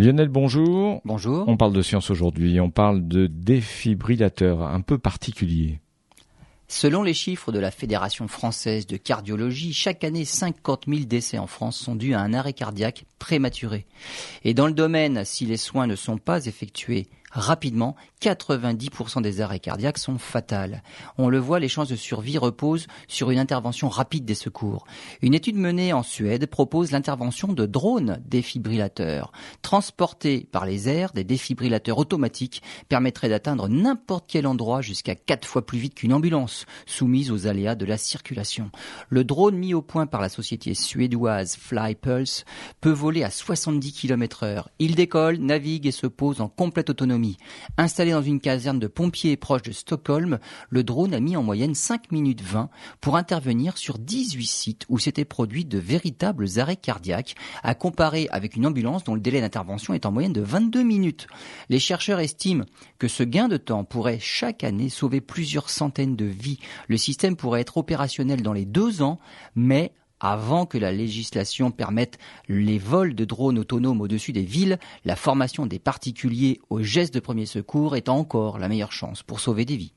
Lionel, bonjour. Bonjour. On parle de science aujourd'hui, on parle de défibrillateurs un peu particuliers. Selon les chiffres de la Fédération française de cardiologie, chaque année 50 000 décès en France sont dus à un arrêt cardiaque prématuré. Et dans le domaine, si les soins ne sont pas effectués rapidement, 90% des arrêts cardiaques sont fatals. On le voit, les chances de survie reposent sur une intervention rapide des secours. Une étude menée en Suède propose l'intervention de drones défibrillateurs. Transportés par les airs, des défibrillateurs automatiques permettraient d'atteindre n'importe quel endroit jusqu'à quatre fois plus vite qu'une ambulance soumise aux aléas de la circulation. Le drone mis au point par la société suédoise FlyPulse peut voler à 70 km heure. Il décolle, navigue et se pose en complète Installé dans une caserne de pompiers proche de Stockholm, le drone a mis en moyenne 5 minutes 20 pour intervenir sur 18 sites où s'étaient produits de véritables arrêts cardiaques, à comparer avec une ambulance dont le délai d'intervention est en moyenne de 22 minutes. Les chercheurs estiment que ce gain de temps pourrait chaque année sauver plusieurs centaines de vies. Le système pourrait être opérationnel dans les deux ans, mais avant que la législation permette les vols de drones autonomes au-dessus des villes, la formation des particuliers aux gestes de premier secours est encore la meilleure chance pour sauver des vies.